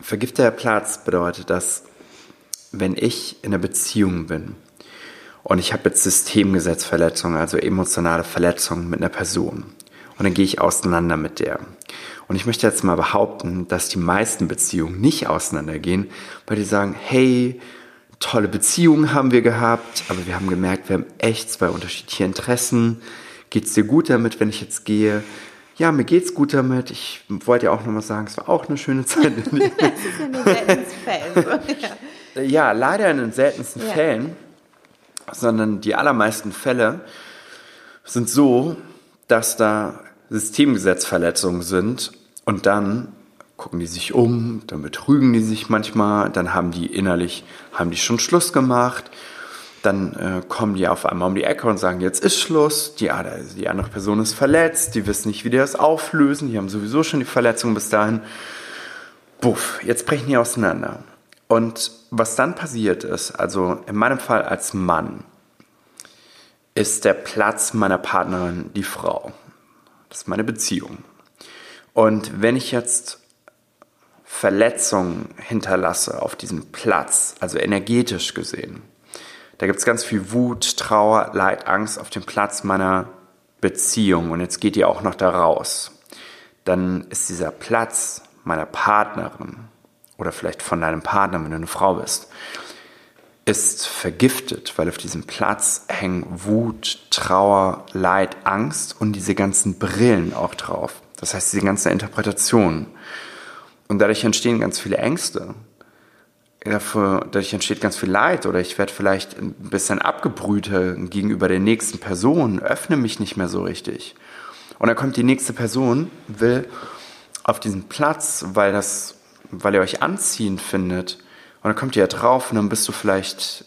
vergifteter Platz bedeutet, dass wenn ich in einer Beziehung bin und ich habe jetzt Systemgesetzverletzungen, also emotionale Verletzungen mit einer Person und dann gehe ich auseinander mit der. Und ich möchte jetzt mal behaupten, dass die meisten Beziehungen nicht auseinandergehen, weil die sagen, hey, tolle Beziehungen haben wir gehabt, aber wir haben gemerkt, wir haben echt zwei unterschiedliche Interessen. Geht es dir gut damit, wenn ich jetzt gehe? Ja, mir geht's gut damit. Ich wollte ja auch nochmal sagen, es war auch eine schöne Zeit. das ist in den seltensten Fällen. ja. ja, leider in den seltensten ja. Fällen, sondern die allermeisten Fälle sind so, dass da Systemgesetzverletzungen sind und dann gucken die sich um, dann betrügen die sich manchmal, dann haben die innerlich, haben die schon Schluss gemacht, dann äh, kommen die auf einmal um die Ecke und sagen, jetzt ist Schluss, die, die andere Person ist verletzt, die wissen nicht, wie die das auflösen, die haben sowieso schon die Verletzung bis dahin. Buff, jetzt brechen die auseinander. Und was dann passiert ist, also in meinem Fall als Mann, ist der Platz meiner Partnerin die Frau. Das ist meine Beziehung. Und wenn ich jetzt Verletzung hinterlasse auf diesem Platz, also energetisch gesehen. Da gibt es ganz viel Wut, Trauer, Leid, Angst auf dem Platz meiner Beziehung und jetzt geht ihr auch noch da raus. Dann ist dieser Platz meiner Partnerin oder vielleicht von deinem Partner, wenn du eine Frau bist, ist vergiftet, weil auf diesem Platz hängen Wut, Trauer, Leid, Angst und diese ganzen Brillen auch drauf. Das heißt, diese ganze Interpretation. Und dadurch entstehen ganz viele Ängste. Dadurch entsteht ganz viel Leid oder ich werde vielleicht ein bisschen abgebrühter gegenüber der nächsten Person, öffne mich nicht mehr so richtig. Und dann kommt die nächste Person, will auf diesen Platz, weil, das, weil ihr euch anziehend findet. Und dann kommt ihr ja drauf und dann bist du vielleicht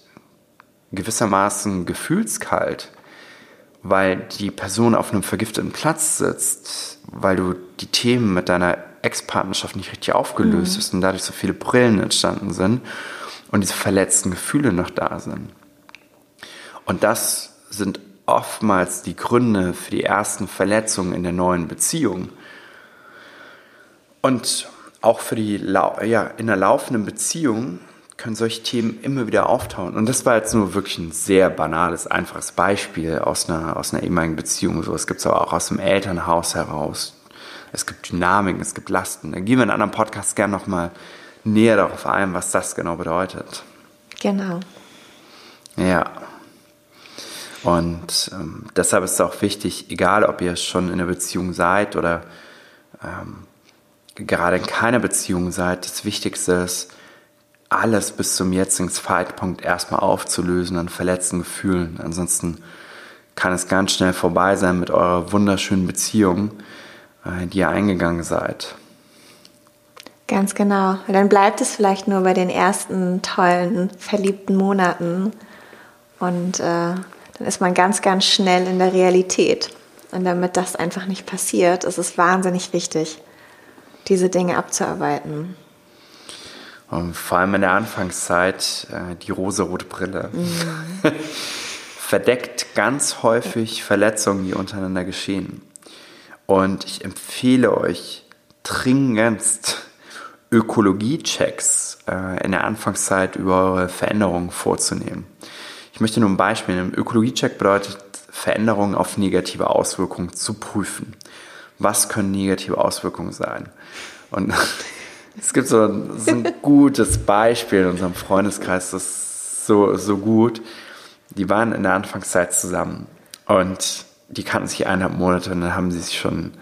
gewissermaßen gefühlskalt, weil die Person auf einem vergifteten Platz sitzt, weil du die Themen mit deiner Ex-Partnerschaft nicht richtig aufgelöst mhm. ist und dadurch so viele Brillen entstanden sind. und diese verletzten Gefühle noch da sind. Und das sind oftmals die Gründe für die ersten Verletzungen in der neuen Beziehung. Und auch für die ja, in der laufenden Beziehung können solche Themen immer wieder auftauchen. Und das war jetzt nur wirklich ein sehr banales, einfaches Beispiel aus einer, aus einer ehemaligen Beziehung. So, es gibt es aber auch aus dem Elternhaus heraus. Es gibt Dynamiken, es gibt Lasten. Da gehen wir in einem anderen Podcast gerne nochmal näher darauf ein, was das genau bedeutet. Genau. Ja. Und ähm, deshalb ist es auch wichtig, egal ob ihr schon in einer Beziehung seid oder ähm, gerade in keiner Beziehung seid, das Wichtigste ist, alles bis zum jetzigen Zeitpunkt erstmal aufzulösen an verletzten Gefühlen. Ansonsten kann es ganz schnell vorbei sein mit eurer wunderschönen Beziehung, die ihr eingegangen seid. Ganz genau. Dann bleibt es vielleicht nur bei den ersten tollen, verliebten Monaten. Und äh, dann ist man ganz, ganz schnell in der Realität. Und damit das einfach nicht passiert, ist es wahnsinnig wichtig, diese Dinge abzuarbeiten. Und vor allem in der Anfangszeit äh, die rosarote Brille. Mhm. Verdeckt ganz häufig Verletzungen, die untereinander geschehen. Und ich empfehle euch dringendst, Ökologie-Checks äh, in der Anfangszeit über eure Veränderungen vorzunehmen. Ich möchte nur ein Beispiel nehmen. Ökologie-Check bedeutet, Veränderungen auf negative Auswirkungen zu prüfen. Was können negative Auswirkungen sein? Und es gibt so ein, so ein gutes Beispiel in unserem Freundeskreis, das ist so, so gut. Die waren in der Anfangszeit zusammen und die kannten sich eineinhalb Monate und dann haben sie sich schon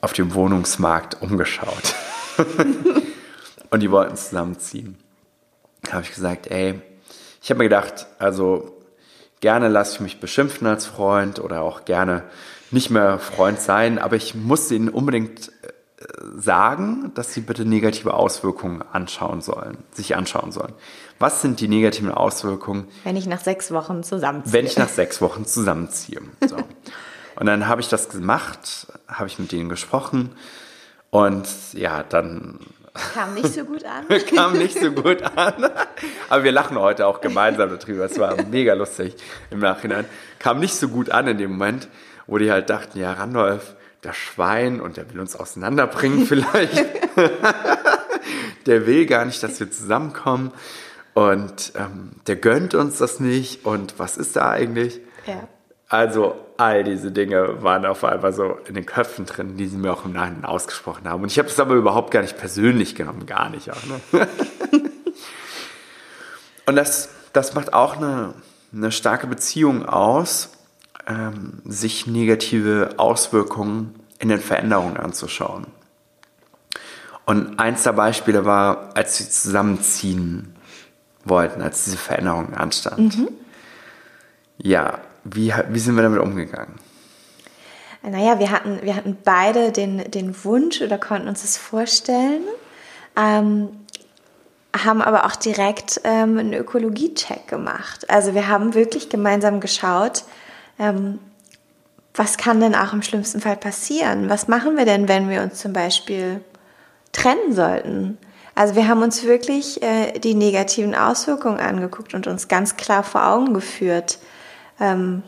auf dem Wohnungsmarkt umgeschaut. und die wollten zusammenziehen. Da habe ich gesagt, ey, ich habe mir gedacht, also gerne lasse ich mich beschimpfen als Freund oder auch gerne nicht mehr Freund sein, aber ich muss ihnen unbedingt äh, sagen, dass sie bitte negative Auswirkungen anschauen sollen, sich anschauen sollen. Was sind die negativen Auswirkungen? Wenn ich nach sechs Wochen zusammenziehe. Wenn ich nach sechs Wochen zusammenziehe. So. Und dann habe ich das gemacht, habe ich mit denen gesprochen und ja, dann. Kam nicht so gut an. kam nicht so gut an. Aber wir lachen heute auch gemeinsam darüber. Es war mega lustig im Nachhinein. Kam nicht so gut an in dem Moment, wo die halt dachten, ja, Randolph, das Schwein und der will uns auseinanderbringen vielleicht. der will gar nicht, dass wir zusammenkommen und ähm, der gönnt uns das nicht und was ist da eigentlich? Ja. Also all diese Dinge waren auf einmal so in den Köpfen drin, die sie mir auch im Nachhinein ausgesprochen haben. Und ich habe es aber überhaupt gar nicht persönlich genommen, gar nicht. Auch, ne? Und das, das macht auch eine, eine starke Beziehung aus, ähm, sich negative Auswirkungen in den Veränderungen anzuschauen. Und eins der Beispiele war, als sie zusammenziehen wollten, als diese Veränderung anstand. Mhm. Ja, wie, wie sind wir damit umgegangen? Naja, wir hatten, wir hatten beide den, den Wunsch oder konnten uns das vorstellen, ähm, haben aber auch direkt ähm, einen Ökologie-Check gemacht. Also wir haben wirklich gemeinsam geschaut, ähm, was kann denn auch im schlimmsten Fall passieren? Was machen wir denn, wenn wir uns zum Beispiel trennen sollten? Also wir haben uns wirklich äh, die negativen Auswirkungen angeguckt und uns ganz klar vor Augen geführt, ähm,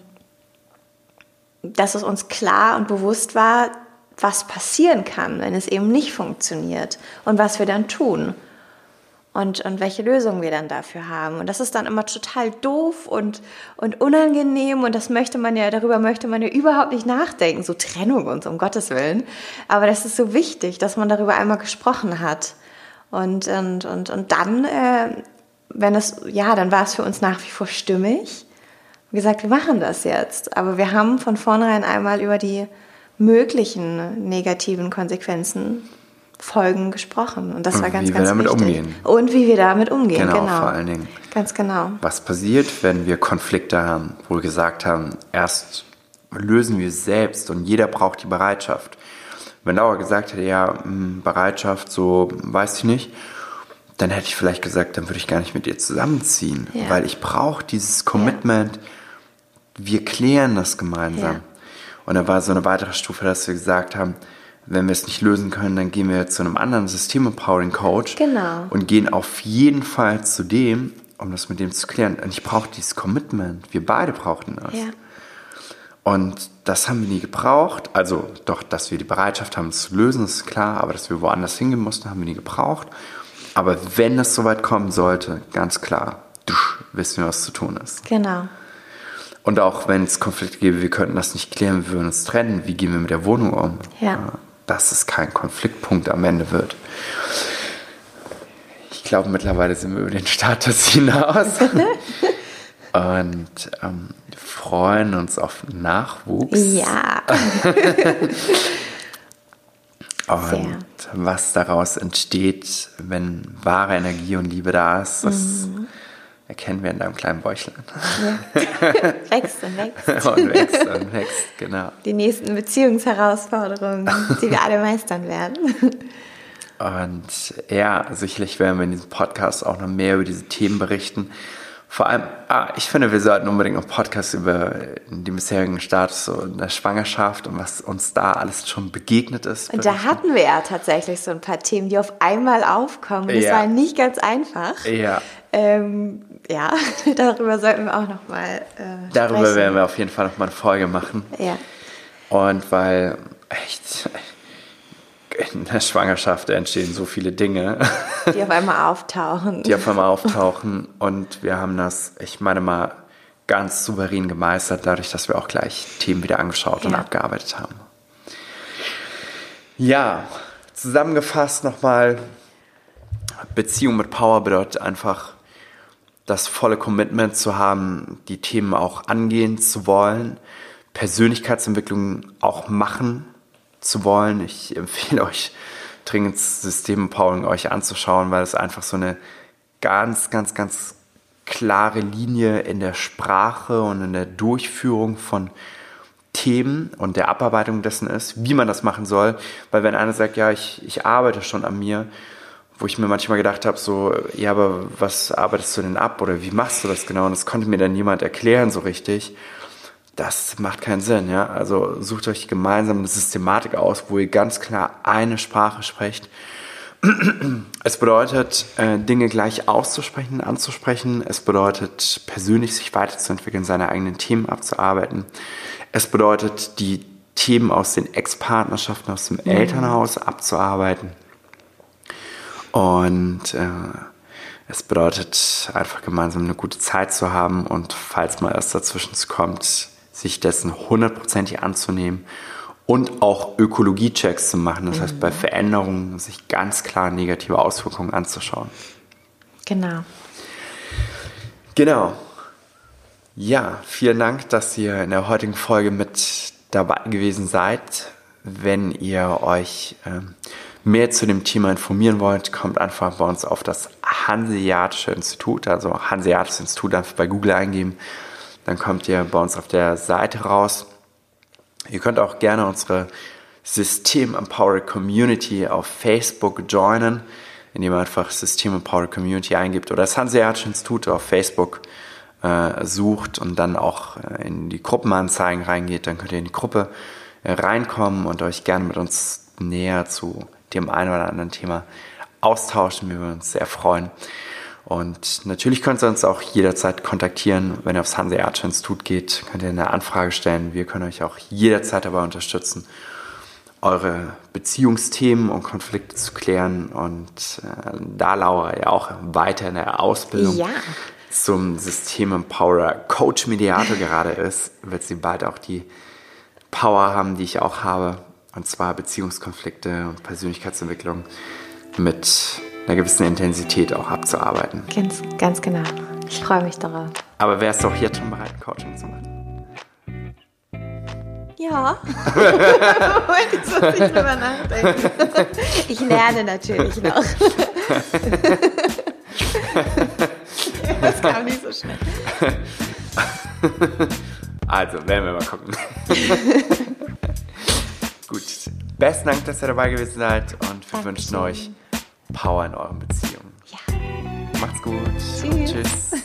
dass es uns klar und bewusst war, was passieren kann, wenn es eben nicht funktioniert und was wir dann tun und, und welche Lösungen wir dann dafür haben. Und das ist dann immer total doof und, und unangenehm und das möchte man ja, darüber möchte man ja überhaupt nicht nachdenken, so Trennung und so, um Gottes Willen. Aber das ist so wichtig, dass man darüber einmal gesprochen hat. Und, und, und, und dann, äh, wenn es, ja, dann war es für uns nach wie vor stimmig gesagt, wir machen das jetzt. Aber wir haben von vornherein einmal über die möglichen negativen Konsequenzen, Folgen gesprochen. Und das war ganz, wie ganz wir damit wichtig. umgehen. Und wie wir damit umgehen, genau, genau. vor allen Dingen. Ganz genau. Was passiert, wenn wir Konflikte haben, wo wir gesagt haben, erst lösen wir es selbst und jeder braucht die Bereitschaft. Wenn Laura gesagt hätte, ja, hm, Bereitschaft, so weiß ich nicht, dann hätte ich vielleicht gesagt, dann würde ich gar nicht mit dir zusammenziehen, ja. weil ich brauche dieses Commitment, ja wir klären das gemeinsam. Ja. Und da war so eine weitere Stufe, dass wir gesagt haben, wenn wir es nicht lösen können, dann gehen wir zu einem anderen System-Empowering-Coach Genau. und gehen auf jeden Fall zu dem, um das mit dem zu klären. Und ich brauche dieses Commitment. Wir beide brauchten das. Ja. Und das haben wir nie gebraucht. Also doch, dass wir die Bereitschaft haben, es zu lösen, ist klar. Aber dass wir woanders hingehen mussten, haben wir nie gebraucht. Aber wenn es soweit kommen sollte, ganz klar, dusch, wissen wir, was zu tun ist. Genau. Und auch wenn es Konflikte gäbe, wir könnten das nicht klären, wir würden uns trennen. Wie gehen wir mit der Wohnung um? Ja. Dass es kein Konfliktpunkt am Ende wird. Ich glaube, mittlerweile sind wir über den Status hinaus. Und ähm, freuen uns auf Nachwuchs. Ja. Und Sehr. was daraus entsteht, wenn wahre Energie und Liebe da ist, das Mhm. Erkennen wir in deinem kleinen Bäuchlein. wächst und wächst. und wächst und wächst, genau. Die nächsten Beziehungsherausforderungen, die wir alle meistern werden. Und ja, sicherlich werden wir in diesem Podcast auch noch mehr über diese Themen berichten. Vor allem, ah, ich finde, wir sollten unbedingt noch Podcast über den bisherigen Status so in der Schwangerschaft und was uns da alles schon begegnet ist. Und da hatten wir ja tatsächlich so ein paar Themen, die auf einmal aufkommen. Das Ja. war nicht ganz einfach. Ja, Ähm, ja, darüber sollten wir auch noch mal äh, darüber sprechen. werden wir auf jeden Fall noch mal eine Folge machen. Ja, Und weil echt in der Schwangerschaft entstehen so viele Dinge, die auf einmal auftauchen. die auf einmal auftauchen. Und wir haben das, ich meine mal, ganz souverän gemeistert, dadurch, dass wir auch gleich Themen wieder angeschaut und Ja. abgearbeitet haben. Ja, zusammengefasst nochmal, Beziehung mit Power bedeutet einfach, das volle Commitment zu haben, die Themen auch angehen zu wollen, Persönlichkeitsentwicklung auch machen zu wollen. Ich empfehle euch dringend System Empowering euch anzuschauen, weil es einfach so eine ganz, ganz, ganz klare Linie in der Sprache und in der Durchführung von Themen und der Abarbeitung dessen ist, wie man das machen soll. Weil wenn einer sagt, ja, ich, ich arbeite schon an mir, wo ich mir manchmal gedacht habe, so, ja, aber was arbeitest du denn ab oder wie machst du das genau? Und das konnte mir dann niemand erklären so richtig. Das macht keinen Sinn, ja. Also sucht euch gemeinsam eine Systematik aus, wo ihr ganz klar eine Sprache sprecht. Es bedeutet, äh, Dinge gleich auszusprechen, anzusprechen. Es bedeutet, persönlich sich weiterzuentwickeln, seine eigenen Themen abzuarbeiten. Es bedeutet, die Themen aus den Ex-Partnerschaften, aus dem Elternhaus abzuarbeiten. Und äh, es bedeutet einfach gemeinsam eine gute Zeit zu haben und falls mal erst dazwischen kommt, sich dessen hundertprozentig anzunehmen und auch Ökologie-Checks zu machen. Das heißt, bei Veränderungen sich ganz klar negative Auswirkungen anzuschauen. Genau. Genau. Ja, vielen Dank, dass ihr in der heutigen Folge mit dabei gewesen seid. Wenn ihr euch ähm, mehr zu dem Thema informieren wollt, kommt einfach bei uns auf das Hanseatische Institut, also Hanseatisches Institut einfach bei Google eingeben. Dann kommt ihr bei uns auf der Seite raus. Ihr könnt auch gerne unsere System Empowered Community auf Facebook joinen, indem ihr einfach System Empowered Community eingibt oder das Hanseatische Institut auf Facebook äh, sucht und dann auch äh, in die Gruppenanzeigen reingeht. Dann könnt ihr in die Gruppe äh, reinkommen und euch gerne mit uns näher zu dem einen oder anderen Thema austauschen. Wir würden uns sehr freuen. Und natürlich könnt ihr uns auch jederzeit kontaktieren. Wenn ihr aufs Hanseatische Institut geht, könnt ihr eine Anfrage stellen. Wir können euch auch jederzeit dabei unterstützen, eure Beziehungsthemen und Konflikte zu klären. Und äh, da Laura ja auch weiter in der Ausbildung Ja. zum System Empowerer Coach Mediator gerade ist, wird sie bald auch die Power haben, die ich auch habe. Und zwar Beziehungskonflikte und Persönlichkeitsentwicklung mit einer gewissen Intensität auch abzuarbeiten. Ganz, ganz genau. Ich freue mich darauf. Aber wärst du auch jetzt schon bereit, Coaching zu machen? Ja. Moment, jetzt muss ich drüber nachdenken. Ich lerne natürlich noch. Das kam nicht so schnell. Also, werden wir mal gucken. Gut. Besten Dank, dass ihr dabei gewesen seid und wir Dankeschön. wünschen euch Power in euren Beziehungen. Ja. Macht's gut. Tschüss. Tschüss.